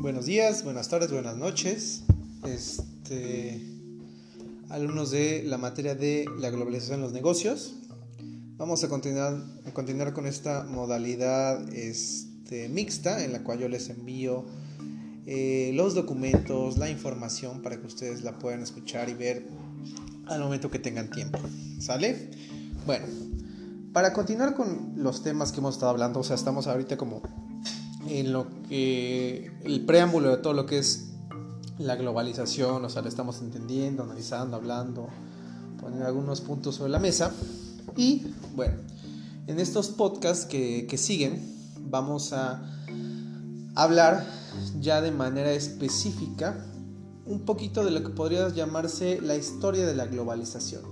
Buenos días, buenas tardes, buenas noches. Este, alumnos de la materia de la globalización en los negocios. Vamos a continuar, a continuar con esta modalidad este, mixta en la cual yo les envío eh, los documentos, la información para que ustedes la puedan escuchar y ver al momento que tengan tiempo. ¿Sale? Bueno, para continuar con los temas que hemos estado hablando, o sea, estamos ahorita como en lo que el preámbulo de todo lo que es la globalización, o sea, lo estamos entendiendo, analizando, hablando, poniendo algunos puntos sobre la mesa. Y bueno, en estos podcasts que, siguen, vamos a hablar ya de manera específica un poquito de lo que podría llamarse la historia de la globalización.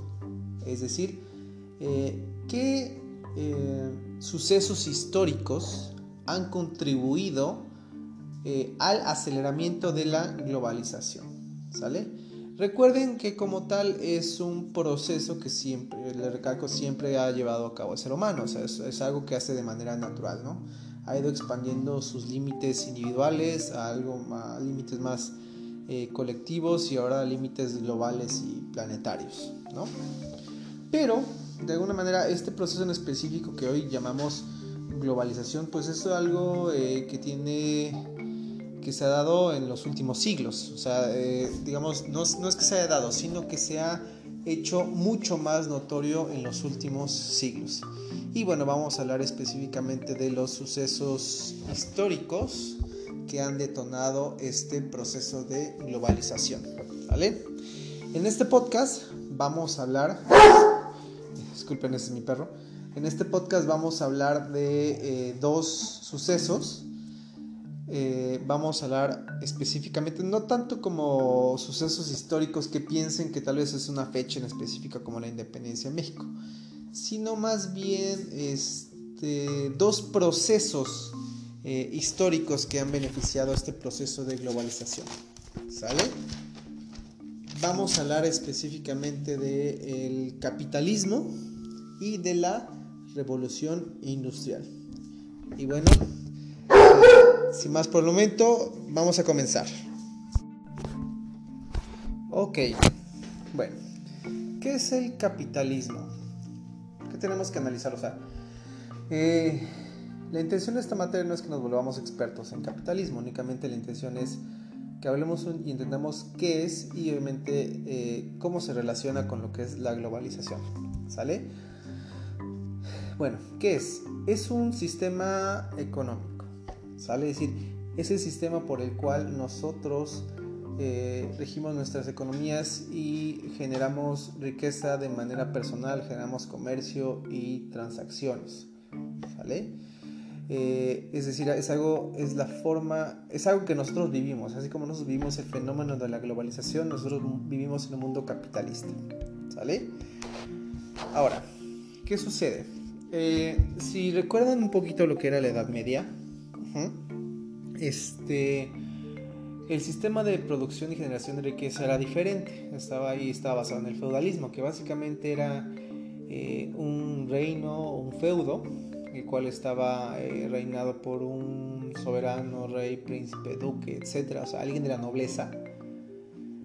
Es decir, eh, qué eh, sucesos históricos han contribuido eh, al aceleramiento de la globalización. ¿Sale? Recuerden que como tal es un proceso que siempre, le recalco, siempre ha llevado a cabo el ser humano, o sea, es, algo que hace de manera natural, ¿no? Ha ido expandiendo sus límites individuales a algo límites más eh, colectivos y ahora límites globales y planetarios, ¿no? Pero, de alguna manera, este proceso en específico que hoy llamamos globalización, pues es algo eh, que tiene que se ha dado en los últimos siglos. O sea, eh, digamos, no, no, es que se haya dado, sino que se ha hecho mucho más notorio en los últimos siglos. Y bueno, vamos a hablar específicamente de los sucesos históricos que han detonado este proceso de globalización. ¿Vale? En este podcast vamos a hablar... Disculpen, ese es mi perro en este podcast vamos a hablar de eh, dos sucesos. Eh, vamos a hablar específicamente, no tanto como sucesos históricos que piensen que tal vez es una fecha en específica como la independencia de México, sino más bien este, dos procesos eh, históricos que han beneficiado este proceso de globalización. ¿Sale? Vamos a hablar específicamente del capitalismo y de la revolución industrial. Y bueno, sin más por el momento, vamos a comenzar. Ok, bueno, ¿qué es el capitalismo? ¿Qué tenemos que analizar? O sea, eh, la intención de esta materia no es que nos volvamos expertos en capitalismo, únicamente la intención es que hablemos y entendamos qué es y obviamente eh, cómo se relaciona con lo que es la globalización. ¿Sale? Bueno, ¿qué es? Es un sistema económico, ¿sale? Es decir, es el sistema por el cual nosotros eh, regimos nuestras economías y generamos riqueza de manera personal, generamos comercio y transacciones, ¿sale? Eh, es decir, es algo, es la forma, es algo que nosotros vivimos, así como nosotros vivimos el fenómeno de la globalización, nosotros vivimos en un mundo capitalista, ¿sale? Ahora, ¿qué sucede? Eh, si recuerdan un poquito lo que era la Edad Media, este, el sistema de producción y generación de riqueza era diferente. Estaba ahí, estaba basado en el feudalismo, que básicamente era eh, un reino, un feudo, el cual estaba eh, reinado por un soberano, rey, príncipe, duque, etc. O sea, alguien de la nobleza,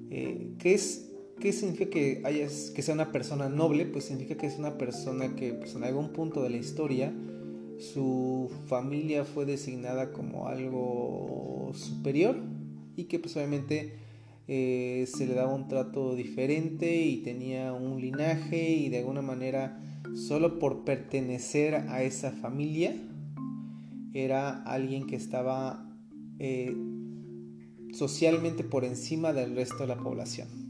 que es ¿Qué significa que, hayas, que sea una persona noble? Pues significa que es una persona que pues, en algún punto de la historia su familia fue designada como algo superior y que pues obviamente eh, se le daba un trato diferente y tenía un linaje y de alguna manera solo por pertenecer a esa familia era alguien que estaba eh, socialmente por encima del resto de la población.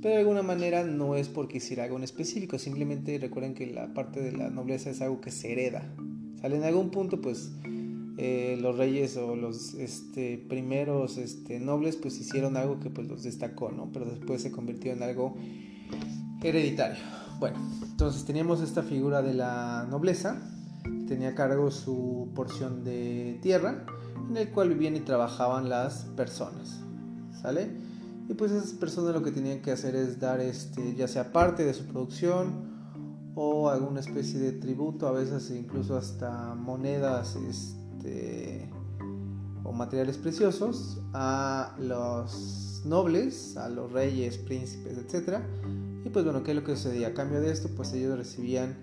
Pero de alguna manera no es porque hiciera algo en específico, simplemente recuerden que la parte de la nobleza es algo que se hereda, ¿sale? En algún punto, pues eh, los reyes o los este, primeros este, nobles, pues hicieron algo que pues los destacó, ¿no? Pero después se convirtió en algo hereditario. Bueno, entonces teníamos esta figura de la nobleza, tenía a cargo su porción de tierra, en el cual vivían y trabajaban las personas, ¿sale? Y pues esas personas lo que tenían que hacer es dar este, ya sea parte de su producción o alguna especie de tributo, a veces incluso hasta monedas este, o materiales preciosos a los nobles, a los reyes, príncipes, etc. Y pues bueno, ¿qué es lo que sucedía? A cambio de esto, pues ellos recibían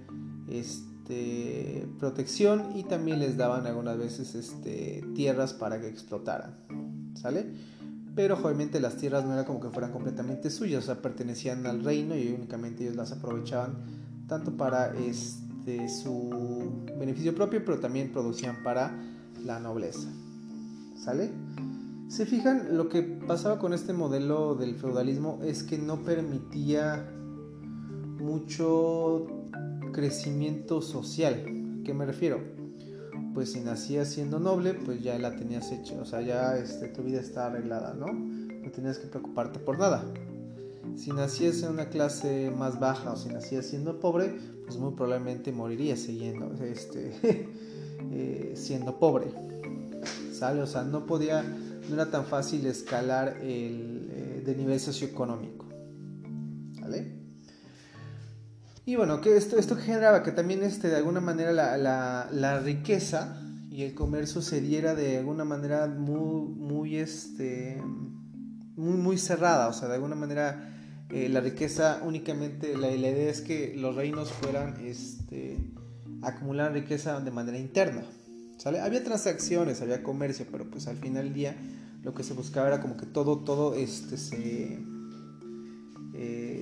este, protección y también les daban algunas veces este, tierras para que explotaran. ¿Sale? Pero obviamente las tierras no era como que fueran completamente suyas, o sea, pertenecían al reino y únicamente ellos las aprovechaban tanto para este, su beneficio propio, pero también producían para la nobleza. ¿Sale? Se fijan, lo que pasaba con este modelo del feudalismo es que no permitía mucho crecimiento social. ¿A qué me refiero? Pues si nacías siendo noble, pues ya la tenías hecha, o sea, ya este, tu vida está arreglada, ¿no? No tenías que preocuparte por nada. Si nacías en una clase más baja o si nacías siendo pobre, pues muy probablemente morirías siguiendo, este, eh, siendo pobre. ¿Sale? O sea, no podía, no era tan fácil escalar el eh, de nivel socioeconómico. ¿Sale? Y bueno, que esto, esto generaba que también este, de alguna manera la, la, riqueza y el comercio se diera de alguna manera muy, muy, este, muy, muy cerrada, o sea, de alguna manera eh, la riqueza únicamente, la, idea es que los reinos fueran, este, acumular riqueza de manera interna, ¿sale? Había transacciones, había comercio, pero pues al final del día lo que se buscaba era como que todo, todo, este, se eh,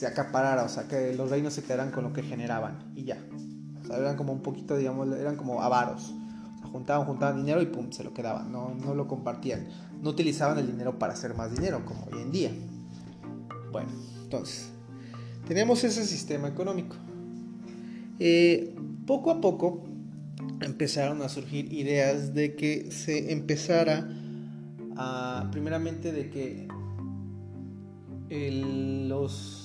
se acaparara, o sea, que los reinos se quedaran con lo que generaban y ya. O sea, eran como un poquito, digamos, eran como avaros. Juntaban, juntaban dinero y pum, se lo quedaban, no, no lo compartían. No utilizaban el dinero para hacer más dinero, como hoy en día. Bueno, entonces, teníamos ese sistema económico. Eh, poco a poco empezaron a surgir ideas de que se empezara a, primeramente, de que los,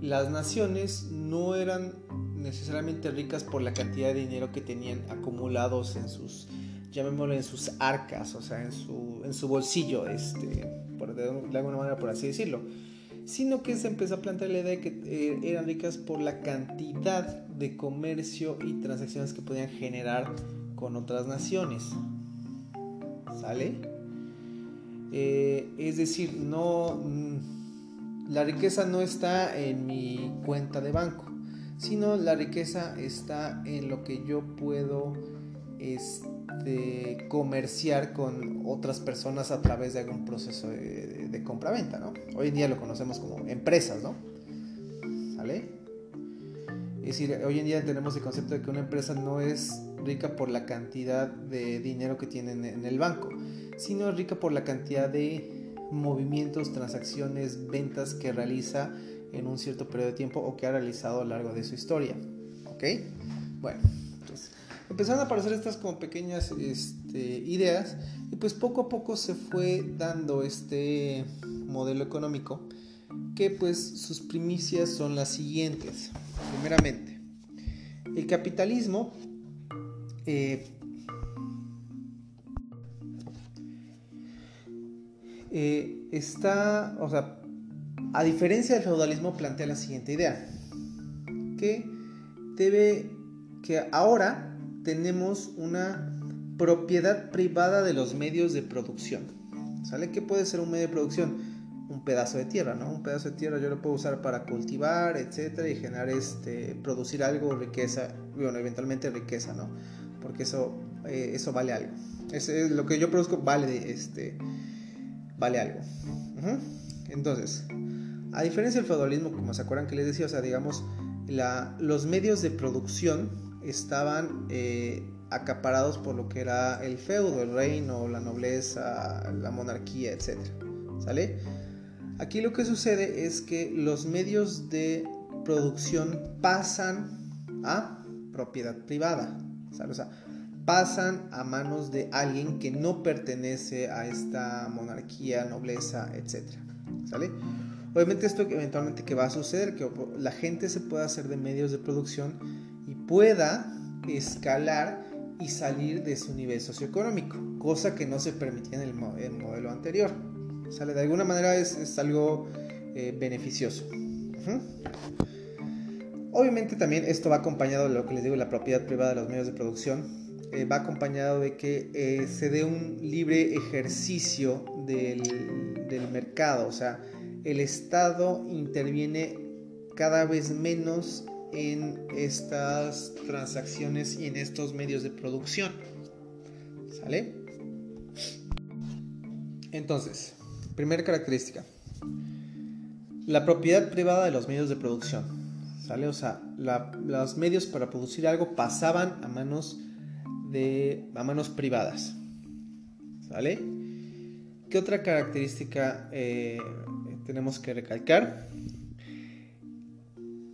las naciones no eran necesariamente ricas por la cantidad de dinero que tenían acumulados en sus, llamémoslo en sus arcas, o sea, en su, en su bolsillo, este, por, de, alguna manera por así decirlo, sino que se empezó a plantear la idea de que eh, eran ricas por la cantidad de comercio y transacciones que podían generar con otras naciones. ¿Sale? Eh, es decir, no, mm, la riqueza no está en mi cuenta de banco, sino la riqueza está en lo que yo puedo este, comerciar con otras personas a través de algún proceso de, compra-venta, ¿no? Hoy en día lo conocemos como empresas, ¿no? ¿Sale? Es decir, hoy en día tenemos el concepto de que una empresa no es rica por la cantidad de dinero que tiene en el banco, sino es rica por la cantidad de movimientos, transacciones, ventas que realiza en un cierto periodo de tiempo o que ha realizado a lo largo de su historia. ¿Ok? Bueno, entonces empezaron a aparecer estas como pequeñas este, ideas y pues poco a poco se fue dando este modelo económico que pues sus primicias son las siguientes. Primeramente, el capitalismo eh, eh, está, o sea, a diferencia del feudalismo, plantea la siguiente idea, que debe, que ahora tenemos una propiedad privada de los medios de producción. ¿Sale? ¿Qué puede ser un medio de producción? Un pedazo de tierra, ¿no? Un pedazo de tierra yo lo puedo usar para cultivar, etcétera, y generar este, producir algo, riqueza, bueno, eventualmente riqueza, ¿no? Porque eso, eh, eso vale algo. Es, lo que yo produzco vale, este, vale algo. Entonces, a diferencia del feudalismo, como se acuerdan que les decía, o sea, digamos, la, los medios de producción estaban eh, acaparados por lo que era el feudo, el reino, la nobleza, la monarquía, etc. ¿Sale? Aquí lo que sucede es que los medios de producción pasan a propiedad privada. ¿sale? O sea, pasan a manos de alguien que no pertenece a esta monarquía, nobleza, etc. Obviamente esto eventualmente que va a suceder, que la gente se pueda hacer de medios de producción y pueda escalar y salir de su nivel socioeconómico, cosa que no se permitía en el, modelo anterior. ¿Sale? De alguna manera es, algo eh, beneficioso. Obviamente también esto va acompañado de lo que les digo, la propiedad privada de los medios de producción eh, va acompañado de que eh, se dé un libre ejercicio del, del mercado, o sea, el Estado interviene cada vez menos en estas transacciones y en estos medios de producción. ¿Sale? Entonces, primera característica. La propiedad privada de los medios de producción. ¿Sale? O sea, los medios para producir algo pasaban a manos de a manos privadas. ¿Sale? ¿Qué otra característica eh, tenemos que recalcar?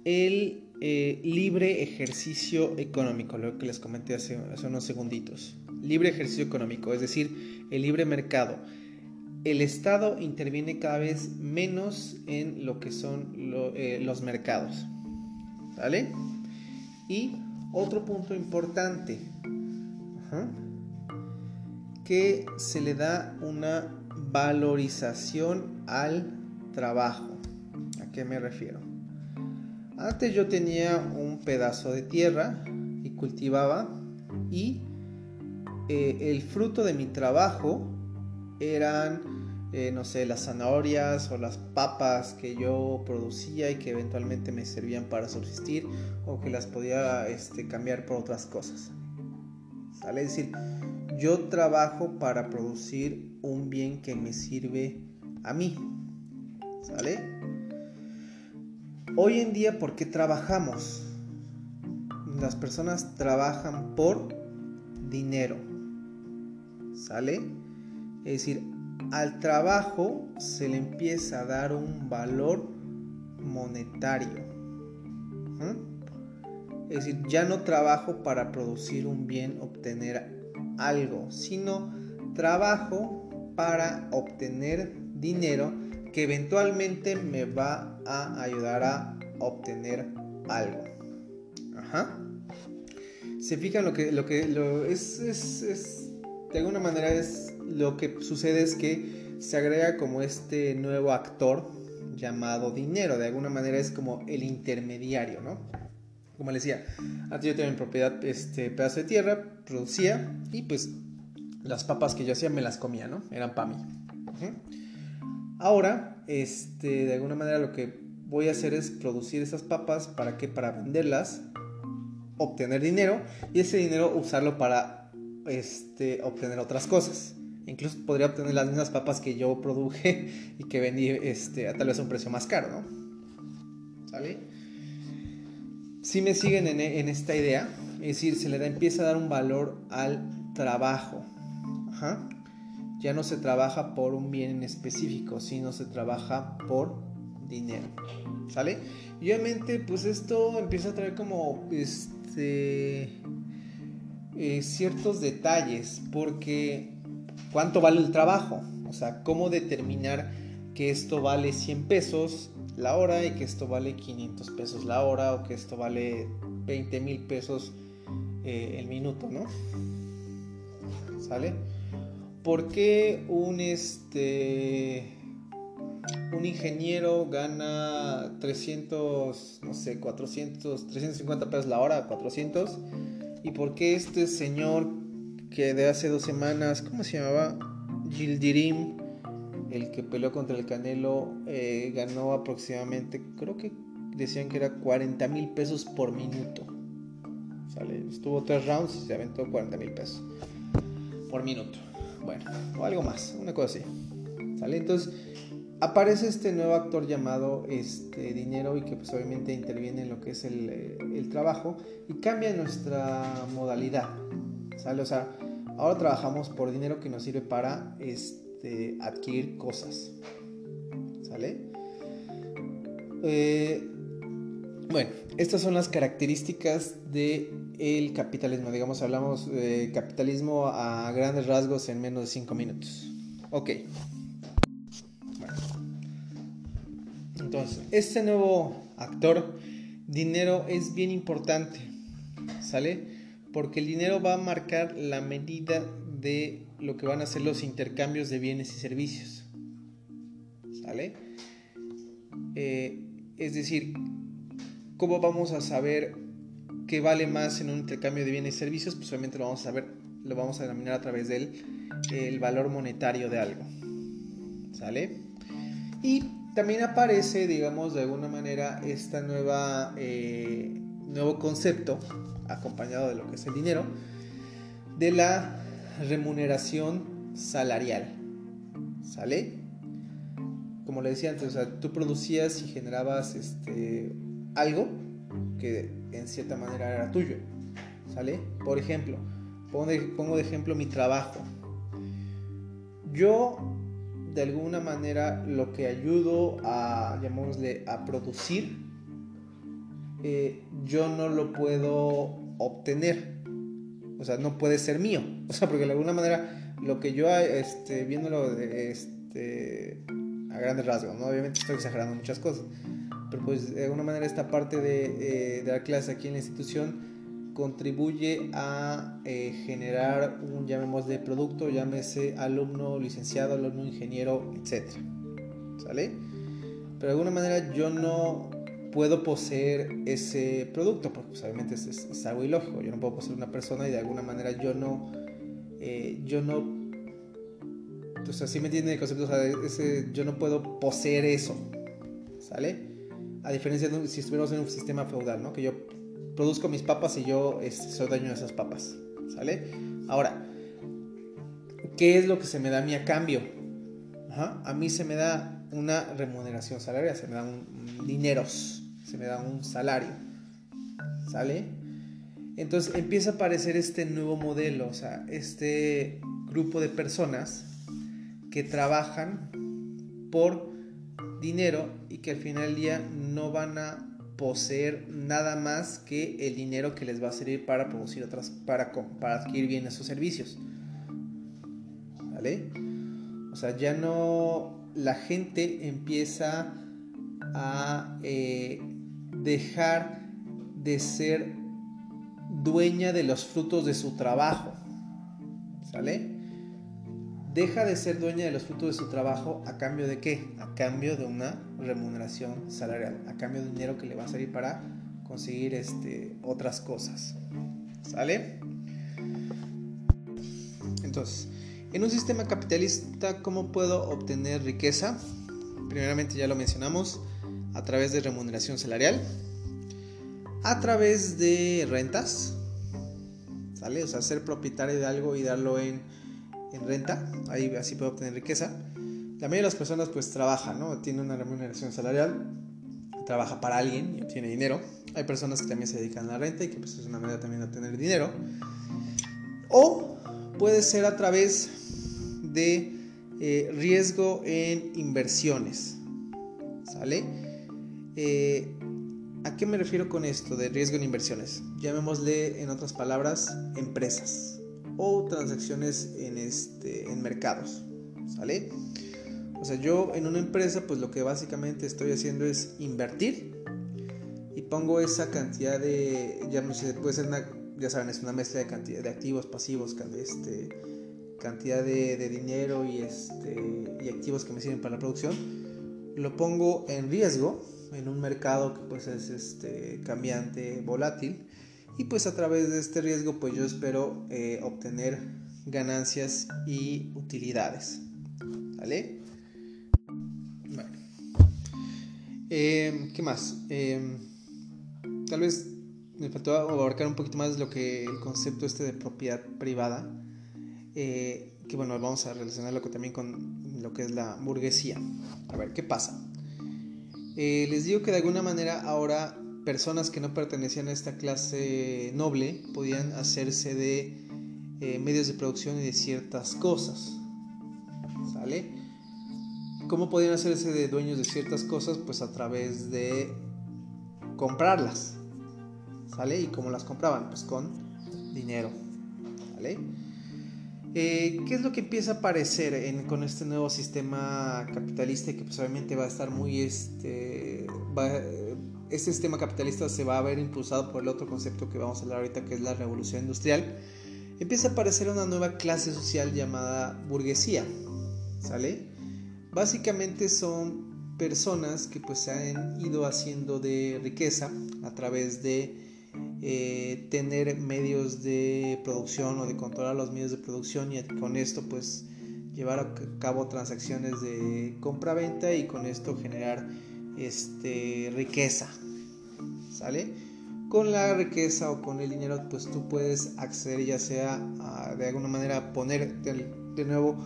El eh, libre ejercicio económico, lo que les comenté hace, unos segunditos. Libre ejercicio económico, es decir, el libre mercado. El Estado interviene cada vez menos en lo que son eh, los mercados. ¿Vale? Y otro punto importante, que se le da una valorización al trabajo. ¿A qué me refiero? Antes yo tenía un pedazo de tierra y cultivaba y eh, el fruto de mi trabajo eran, eh, no sé, las zanahorias o las papas que yo producía y que eventualmente me servían para subsistir o que las podía este, cambiar por otras cosas. ¿Sale? Es decir, yo trabajo para producir un bien que me sirve a mí. ¿Sale? Hoy en día, ¿por qué trabajamos? Las personas trabajan por dinero. ¿Sale? Es decir, al trabajo se le empieza a dar un valor monetario. Es decir, ya no trabajo para producir un bien, obtener algo, sino trabajo para obtener dinero que eventualmente me va a ayudar a obtener algo. Ajá. Se fijan lo que, lo que lo es, es, es, de alguna manera es lo que sucede es que se agrega como este nuevo actor llamado dinero. De alguna manera es como el intermediario, ¿no? Como les decía, antes yo tenía en propiedad este pedazo de tierra, producía y pues las papas que yo hacía me las comía, ¿no? Eran para mí. Ahora, este, de alguna manera lo que voy a hacer es producir esas papas, ¿para qué? Para venderlas, obtener dinero y ese dinero usarlo para este, obtener otras cosas. Incluso podría obtener las mismas papas que yo produje y que vendí este, a tal vez a un precio más caro, ¿no? ¿Sale? Si me siguen en, en, esta idea, es decir, se le da, empieza a dar un valor al trabajo. Ajá ya no se trabaja por un bien en específico, sino se trabaja por dinero. ¿Sale? Y obviamente, pues esto empieza a traer como este eh, ciertos detalles, porque ¿cuánto vale el trabajo? O sea, ¿cómo determinar que esto vale 100 pesos la hora y que esto vale 500 pesos la hora o que esto vale 20 mil pesos eh, el minuto, ¿no? ¿Sale? ¿Por qué un, este, un ingeniero gana 300, no sé, 400, 350 pesos la hora, 400? ¿Y por qué este señor que de hace dos semanas, ¿cómo se llamaba? Gildirim, el que peleó contra el Canelo, eh, ganó aproximadamente, creo que decían que era 40 mil pesos por minuto. ¿Sale? Estuvo tres rounds y se aventó 40 mil pesos por minuto. Bueno, o algo más, una cosa así. ¿Sale? Entonces aparece este nuevo actor llamado este, dinero y que pues obviamente interviene en lo que es el, eh, trabajo y cambia nuestra modalidad. ¿Sale? O sea, ahora trabajamos por dinero que nos sirve para este, adquirir cosas. ¿Sale? Eh, bueno, estas son las características de capitalismo. Digamos, hablamos de capitalismo a grandes rasgos en menos de 5 minutos. Ok. Entonces, este nuevo actor, dinero, es bien importante. ¿Sale? Porque el dinero va a marcar la medida de lo que van a ser los intercambios de bienes y servicios. ¿Sale? Eh, es decir, ¿cómo vamos a saber qué vale más en un intercambio de bienes y servicios, pues obviamente lo vamos a saber, lo vamos a denominar a través del el valor monetario de algo. ¿Sale? Y también aparece, digamos, de alguna manera, esta nueva eh, nuevo concepto, acompañado de lo que es el dinero, de la remuneración salarial. ¿Sale? Como le decía antes, o sea, tú producías y generabas este, algo que en cierta manera era tuyo. ¿Sale? Por ejemplo, pongo de, ejemplo mi trabajo. Yo, de alguna manera, lo que ayudo a, llamémosle, a producir, eh, yo no lo puedo obtener. O sea, no puede ser mío. O sea, porque de alguna manera, lo que yo, este, viéndolo de, este, a grandes rasgos, ¿no? Obviamente estoy exagerando muchas cosas pero pues de alguna manera esta parte de, eh, de la clase aquí en la institución contribuye a eh, generar un, de producto, llámese alumno licenciado, alumno ingeniero, etc. ¿Sale? Pero de alguna manera yo no puedo poseer ese producto, porque pues, obviamente es, algo ilógico, yo no puedo poseer una persona y de alguna manera yo no, eh, yo no, o sea, me entienden el concepto, o sea, ese, yo no puedo poseer eso, ¿sale? A diferencia de si estuviéramos en un sistema feudal, ¿no? Que yo produzco mis papas y yo este, soy dueño de esas papas. ¿Sale? Ahora, ¿qué es lo que se me da a mí a cambio? A mí se me da una remuneración salarial, se me da un, dineros, se me da un salario. ¿Sale? Entonces empieza a aparecer este nuevo modelo, o sea, este grupo de personas que trabajan por dinero y que al final del día no van a poseer nada más que el dinero que les va a servir para producir otras, para, para adquirir bienes o servicios. ¿Vale? O sea, ya no la gente empieza a eh, dejar de ser dueña de los frutos de su trabajo. ¿Sale? deja de ser dueña de los frutos de su trabajo a cambio de qué? A cambio de una remuneración salarial, a cambio de dinero que le va a servir para conseguir este, otras cosas. ¿Sale? Entonces, en un sistema capitalista, ¿cómo puedo obtener riqueza? Primeramente ya lo mencionamos, a través de remuneración salarial, a través de rentas, ¿sale? O sea, ser propietario de algo y darlo en en renta, ahí así puede obtener riqueza. La mayoría de las personas pues trabaja, ¿no? Tiene una remuneración salarial, trabaja para alguien y obtiene dinero. Hay personas que también se dedican a la renta y que pues es una manera también de obtener dinero. O puede ser a través de eh, riesgo en inversiones, ¿sale? Eh, ¿A qué me refiero con esto de riesgo en inversiones? Llamémosle en otras palabras empresas o transacciones en, este, en mercados. ¿Sale? O sea, yo en una empresa, pues lo que básicamente estoy haciendo es invertir y pongo esa cantidad de, ya puede ser una, ya saben, es una mezcla de cantidad de activos, pasivos, este, cantidad de, de dinero y, este, y activos que me sirven para la producción. Lo pongo en riesgo en un mercado que pues es este, cambiante, volátil y pues a través de este riesgo pues yo espero eh, obtener ganancias y utilidades. ¿Vale? Bueno. Em, ¿Qué más? Em, tal vez me faltó abarcar un poquito más lo que el concepto este de propiedad privada. Eh, que bueno, vamos a relacionarlo también con lo que es la burguesía. A ver, ¿qué pasa? Eh, les digo que de alguna manera ahora personas que no pertenecían a esta clase noble podían hacerse de eh, medios de producción y de ciertas cosas. ¿Sale? ¿Cómo podían hacerse de dueños de ciertas cosas? Pues a través de comprarlas. ¿Sale? ¿Y cómo las compraban? Pues con dinero. ¿Vale? Eh, ¿Qué es lo que empieza a aparecer con este nuevo sistema capitalista que pues obviamente va a estar muy este, este sistema capitalista se va a ver impulsado por el otro concepto que vamos a hablar ahorita, que es la revolución industrial, empieza a aparecer una nueva clase social llamada burguesía, ¿sale? Básicamente son personas que pues se han ido haciendo de riqueza a través de eh, tener medios de producción o de controlar los medios de producción y con esto pues llevar a cabo transacciones de compra-venta y con esto generar este, riqueza. ¿Sale? Con la riqueza o con el dinero pues tú puedes acceder ya sea de alguna manera poner de, nuevo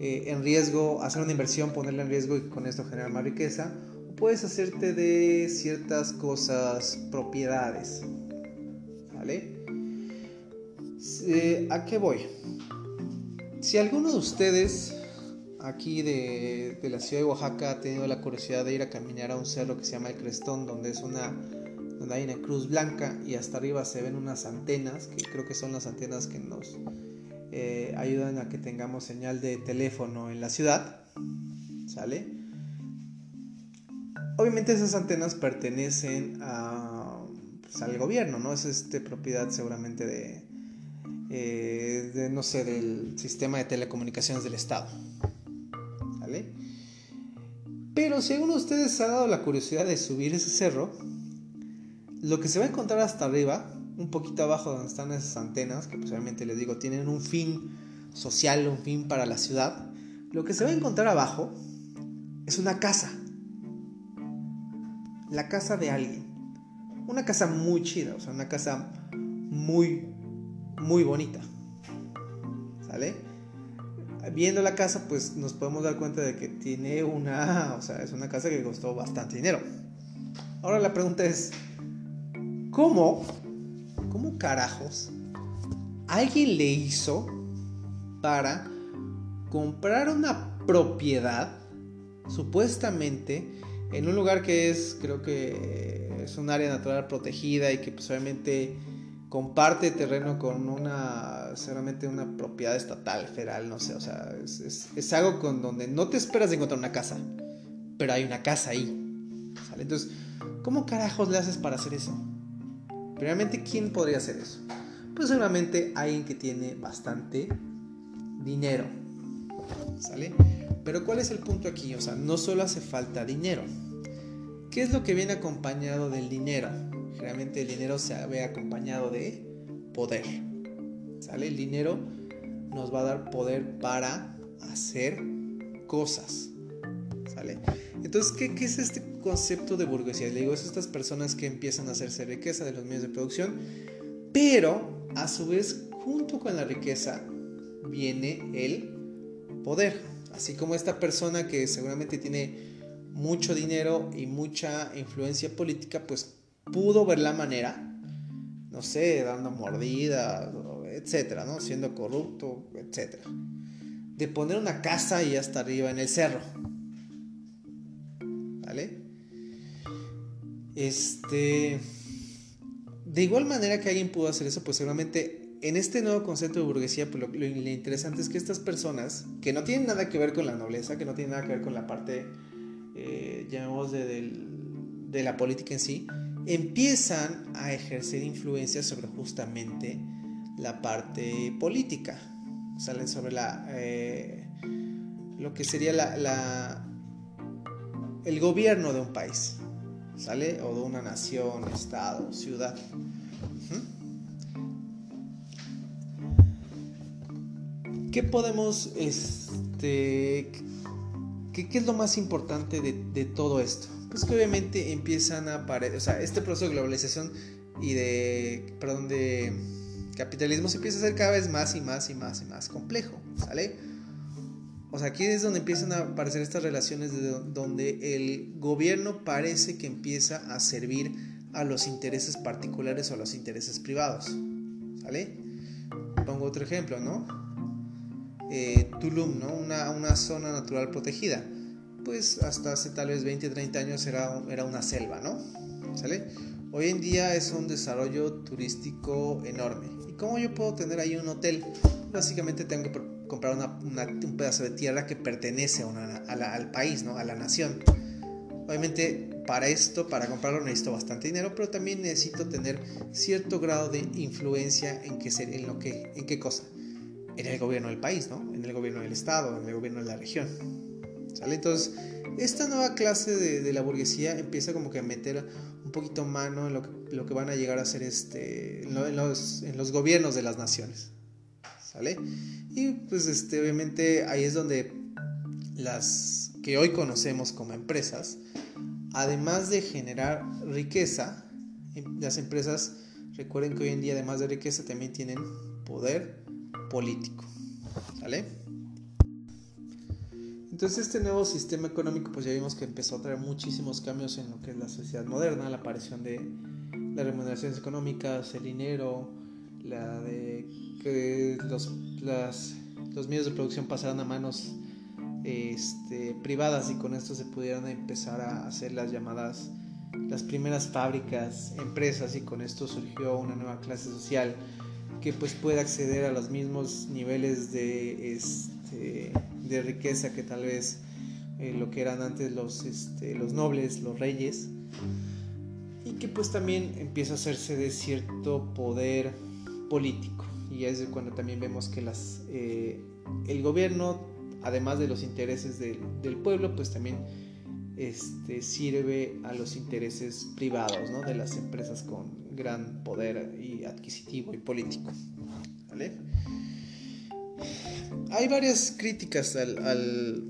eh, en riesgo, hacer una inversión, ponerla en riesgo y con esto generar más riqueza. O puedes hacerte de ciertas cosas, propiedades. ¿A qué voy? Si alguno de ustedes aquí de, la ciudad de Oaxaca ha tenido la curiosidad de ir a caminar a un cerro que se llama el Crestón, donde es una donde hay una cruz blanca y hasta arriba se ven unas antenas, que creo que son las antenas que nos eh, ayudan a que tengamos señal de teléfono en la ciudad, ¿sale? Obviamente esas antenas pertenecen pues, al gobierno, ¿no? Es este, propiedad seguramente de, eh, de, no sé, del sistema de telecomunicaciones del Estado. ¿Vale? Pero si alguno de ustedes ha dado la curiosidad de subir ese cerro, lo que se va a encontrar hasta arriba, un poquito abajo donde están esas antenas, que posiblemente les digo, tienen un fin social, un fin para la ciudad, lo que se va a encontrar abajo es una casa. La casa de alguien. Una casa muy chida, o sea, una casa muy, muy bonita. ¿Sale? Viendo la casa, pues nos podemos dar cuenta de que tiene una, o sea, es una casa que costó bastante dinero. Ahora la pregunta es, ¿cómo, cómo carajos alguien le hizo para comprar una propiedad supuestamente en un lugar que es, creo que es un área natural protegida y que pues obviamente comparte terreno con una, seguramente una propiedad estatal, federal, no sé, o sea, es, algo con donde no te esperas encontrar una casa, pero hay una casa ahí, ¿sale? Entonces, ¿cómo carajos le haces para hacer eso? Primeramente, ¿quién podría hacer eso? Pues seguramente alguien que tiene bastante dinero, ¿sale? Pero ¿cuál es el punto aquí? O sea, no solo hace falta dinero. ¿Qué es lo que viene acompañado del dinero? Generalmente el dinero se ve acompañado de poder. ¿Sale? El dinero nos va a dar poder para hacer cosas. ¿Sale? Entonces, ¿qué, es este concepto de burguesía? Le digo, es estas personas que empiezan a hacerse riqueza de los medios de producción, pero a su vez, junto con la riqueza, viene el poder. Así como esta persona que seguramente tiene mucho dinero y mucha influencia política, pues pudo ver la manera, no sé, dando mordidas, etcétera, ¿no? Siendo corrupto, etcétera. De poner una casa y hasta arriba en el cerro. ¿Vale? Este. De igual manera que alguien pudo hacer eso, pues seguramente en este nuevo concepto de burguesía, pues lo, interesante es que estas personas, que no tienen nada que ver con la nobleza, que no tienen nada que ver con la parte, eh, llamemos de la política en sí, empiezan a ejercer influencia sobre justamente la parte política, salen sobre la, eh, lo que sería la, el gobierno de un país, ¿sale? O de una nación, estado, ciudad. ¿Qué podemos, este, qué, es lo más importante de todo esto? Pues que obviamente empiezan a aparecer, o sea, este proceso de globalización y de, perdón, de capitalismo se empieza a hacer cada vez más y más y más y más complejo, ¿sale? O sea, aquí es donde empiezan a aparecer estas relaciones de donde el gobierno parece que empieza a servir a los intereses particulares o a los intereses privados, ¿sale? Pongo otro ejemplo, ¿no? Eh, Tulum, ¿no? Una, una zona natural protegida pues hasta hace tal vez 20, 30 años era, era una selva, ¿no? ¿Sale? Hoy en día es un desarrollo turístico enorme. ¿Y cómo yo puedo tener ahí un hotel? Básicamente tengo que comprar un pedazo de tierra que pertenece al país, ¿no? A la nación. Obviamente para esto, para comprarlo necesito bastante dinero, pero también necesito tener cierto grado de influencia en qué, en lo que, en qué cosa. En el gobierno del país, ¿no? En el gobierno del estado, en el gobierno de la región. ¿Sale? Entonces, esta nueva clase de, la burguesía empieza como que a meter un poquito mano en lo que, van a llegar a ser este, en, los, en los gobiernos de las naciones. ¿Sale? Y pues este, obviamente ahí es donde las que hoy conocemos como empresas, además de generar riqueza, em, las empresas, recuerden que hoy en día además de riqueza también tienen poder político. ¿Sale? Entonces este nuevo sistema económico pues ya vimos que empezó a traer muchísimos cambios en lo que es la sociedad moderna, la aparición de las remuneraciones económicas, el dinero, la de que los, medios de producción pasaran a manos este, privadas y con esto se pudieran empezar a hacer las llamadas las primeras fábricas, empresas y con esto surgió una nueva clase social que pues puede acceder a los mismos niveles de este, de riqueza que tal vez eh, lo que eran antes los, este, los nobles, los reyes, y que pues también empieza a hacerse de cierto poder político. Y es cuando también vemos que las, eh, el gobierno, además de los intereses del, del pueblo, pues también este, sirve a los intereses privados ¿no? de las empresas con gran poder y adquisitivo y político. ¿Vale? Hay varias críticas al,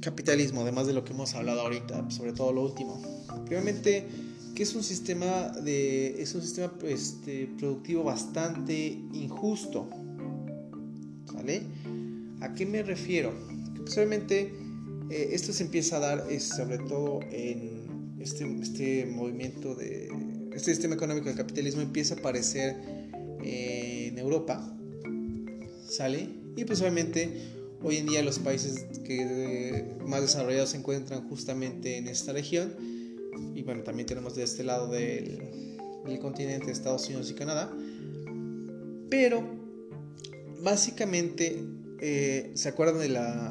capitalismo, además de lo que hemos hablado ahorita, sobre todo lo último. Primeramente, que es un sistema, de, es un sistema este, productivo bastante injusto. ¿Sale? ¿A qué me refiero? Pues obviamente eh, esto se empieza a dar sobre todo en este, este movimiento de... Este sistema económico del capitalismo empieza a aparecer en Europa, ¿sale? Y pues obviamente hoy en día los países que más desarrollados se encuentran justamente en esta región. Y bueno, también tenemos de este lado del, continente Estados Unidos y Canadá. Pero básicamente, eh, ¿se acuerdan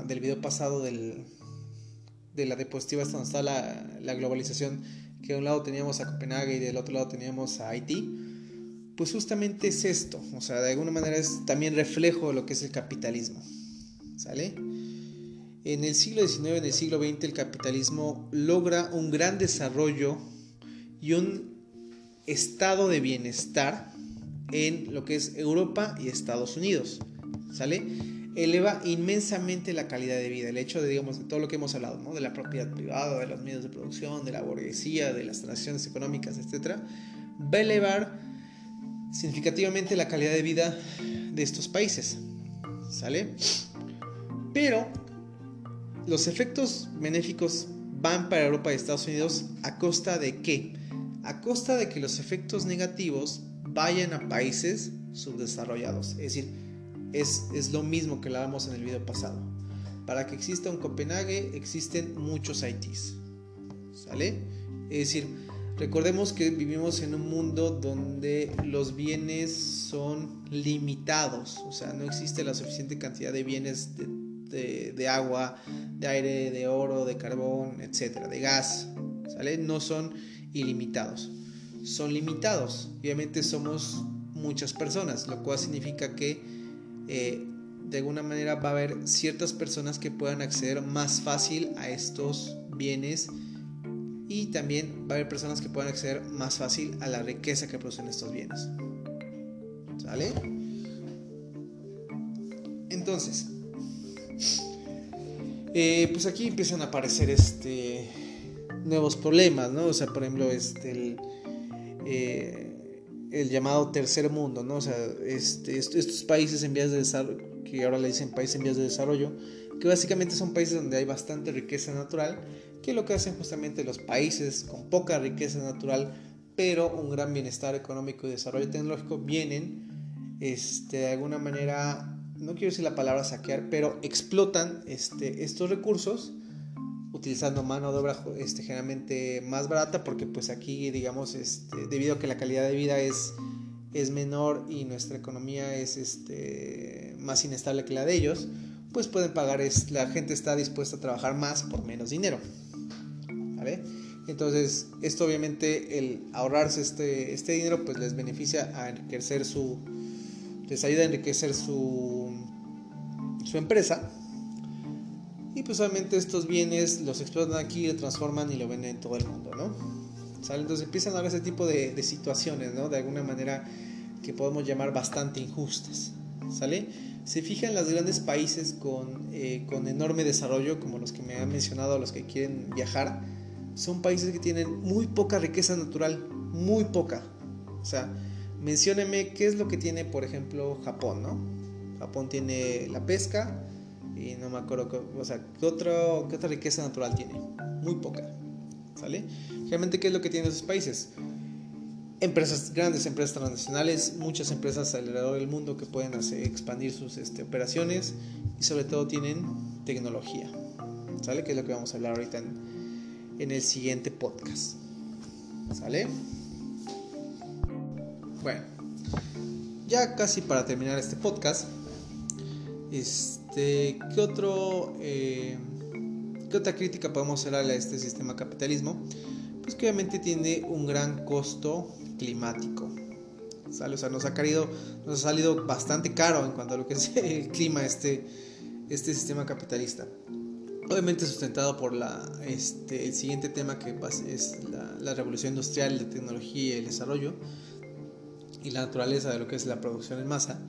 del video pasado del, de la diapositiva donde está la, la, globalización? Que de un lado teníamos a Copenhague y del otro lado teníamos a Haití pues justamente es esto, o sea, de alguna manera es también reflejo de lo que es el capitalismo, ¿sale? En el siglo XIX, en el siglo XX, el capitalismo logra un gran desarrollo y un estado de bienestar en lo que es Europa y Estados Unidos, ¿sale? Eleva inmensamente la calidad de vida, el hecho de, digamos, de todo lo que hemos hablado, ¿no? De la propiedad privada, de los medios de producción, de la burguesía, de las transacciones económicas, etc., va a elevar significativamente la calidad de vida de estos países. ¿Sale? Pero los efectos benéficos van para Europa y Estados Unidos a costa de qué? A costa de que los efectos negativos vayan a países subdesarrollados. Es decir, es, es lo mismo que hablábamos en el video pasado. Para que exista un Copenhague existen muchos Haitis. ¿Sale? Es decir, Recordemos que vivimos en un mundo donde los bienes son limitados, o sea, no existe la suficiente cantidad de bienes de, agua, de aire, de oro, de carbón, etcétera, de gas, ¿sale? No son ilimitados, son limitados. Obviamente somos muchas personas, lo cual significa que eh, de alguna manera va a haber ciertas personas que puedan acceder más fácil a estos bienes y también va a haber personas que puedan acceder más fácil a la riqueza que producen estos bienes. ¿Sale? Entonces, eh, pues aquí empiezan a aparecer este, nuevos problemas, ¿no? O sea, por ejemplo, este, el, eh, llamado tercer mundo, ¿no? O sea, este, estos países en vías de desarrollo, que ahora le dicen países en vías de desarrollo, que básicamente son países donde hay bastante riqueza natural que lo que hacen justamente los países con poca riqueza natural, pero un gran bienestar económico y desarrollo tecnológico, vienen este, de alguna manera, no quiero decir la palabra saquear, pero explotan este, estos recursos utilizando mano de obra este, generalmente más barata, porque pues aquí, digamos, este, debido a que la calidad de vida es, es menor y nuestra economía es este, más inestable que la de ellos, pues pueden pagar, es, la gente está dispuesta a trabajar más por menos dinero. Entonces, esto obviamente, el ahorrarse este, este dinero, pues les beneficia a enriquecer su, les ayuda a enriquecer su, su empresa. Y pues obviamente estos bienes los explotan aquí, lo transforman y lo venden en todo el mundo, ¿no? ¿Sale? Entonces empiezan a haber ese tipo de, de situaciones, ¿no? De alguna manera que podemos llamar bastante injustas, ¿sale? Se fijan los grandes países con, eh, con enorme desarrollo, como los que me han mencionado, los que quieren viajar, son países que tienen muy poca riqueza natural, muy poca. O sea, mencióneme qué es lo que tiene, por ejemplo, Japón, ¿no? Japón tiene la pesca y no me acuerdo, o sea, ¿qué, otro, ¿qué otra riqueza natural tiene? Muy poca, ¿sale? Realmente, ¿qué es lo que tienen esos países? empresas grandes, empresas transnacionales, muchas empresas alrededor del mundo que pueden hacer, expandir sus este, operaciones y sobre todo tienen tecnología. ¿Sale? Que es lo que vamos a hablar ahorita en, en el siguiente podcast. ¿Sale? Bueno, ya casi para terminar este podcast, este, ¿qué otro, eh, qué otra crítica podemos hacer a este sistema capitalismo? Pues que obviamente tiene un gran costo climático. ¿Sale? O sea, nos ha, caído, nos ha salido bastante caro en cuanto a lo que es el clima, este, este sistema capitalista. Obviamente sustentado por la, este, el siguiente tema que es la, la revolución industrial, la tecnología y el desarrollo y la naturaleza de lo que es la producción en masa,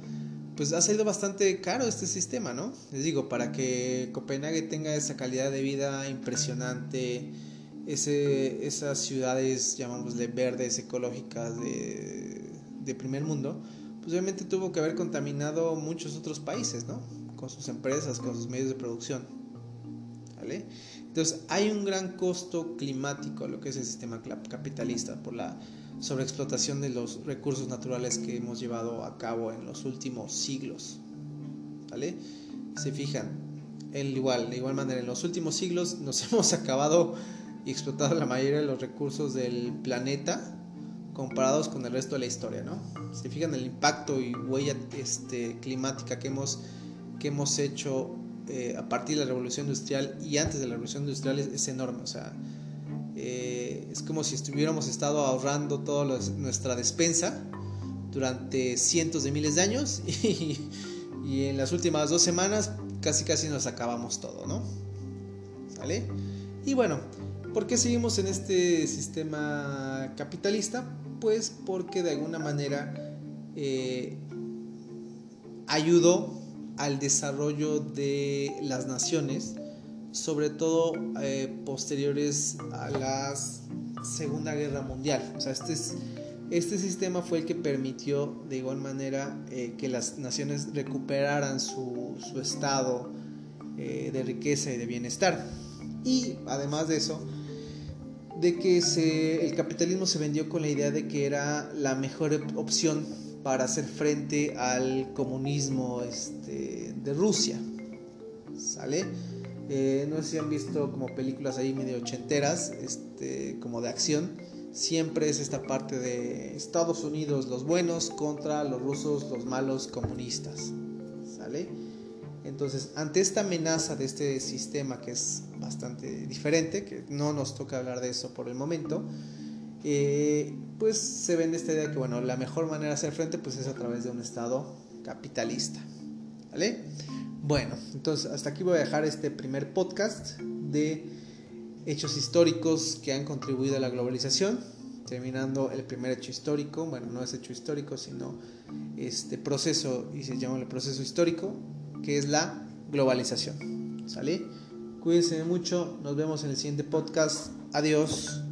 pues ha salido bastante caro este sistema, ¿no? Les digo, para que Copenhague tenga esa calidad de vida impresionante, ese, esas ciudades, llamámosle verdes, ecológicas de, de primer mundo, pues obviamente tuvo que haber contaminado muchos otros países, ¿no? Con sus empresas, con sus medios de producción. ¿Vale? Entonces hay un gran costo climático a lo que es el sistema capitalista por la sobreexplotación de los recursos naturales que hemos llevado a cabo en los últimos siglos. ¿Vale? Se fijan, en igual, de igual manera, en los últimos siglos nos hemos acabado y explotado la mayoría de los recursos del planeta comparados con el resto de la historia, ¿no? Se fijan el impacto y huella este, climática que hemos, que hemos hecho eh, a partir de la revolución industrial y antes de la revolución industrial es, enorme, o sea, eh, es como si estuviéramos estado ahorrando toda nuestra despensa durante cientos de miles de años y, en las últimas dos semanas casi casi nos acabamos todo, ¿no? ¿Sale? Y bueno, ¿Por qué seguimos en este sistema capitalista? Pues porque de alguna manera eh, ayudó al desarrollo de las naciones, sobre todo eh, posteriores a la Segunda Guerra Mundial. O sea, este, este sistema fue el que permitió de igual manera eh, que las naciones recuperaran su, estado de riqueza y de bienestar. Y además de eso, de que el capitalismo se vendió con la idea de que era la mejor opción para hacer frente al comunismo este, de Rusia. ¿Sale? Eh, no sé si han visto como películas ahí medio ochenteras, este, como de acción. Siempre es esta parte de Estados Unidos los buenos contra los rusos los malos comunistas. ¿Sale? Entonces, ante esta amenaza de este sistema que es bastante diferente, que no nos toca hablar de eso por el momento, pues se vende esta idea que, bueno, la mejor manera de hacer frente pues es a través de un Estado capitalista. ¿Vale? Bueno, entonces hasta aquí voy a dejar este primer podcast de hechos históricos que han contribuido a la globalización, terminando el primer hecho histórico, bueno, no es hecho histórico, sino este proceso, y se llama el proceso histórico, que es la globalización. ¿Sale? Cuídense mucho, nos vemos en el siguiente podcast. Adiós.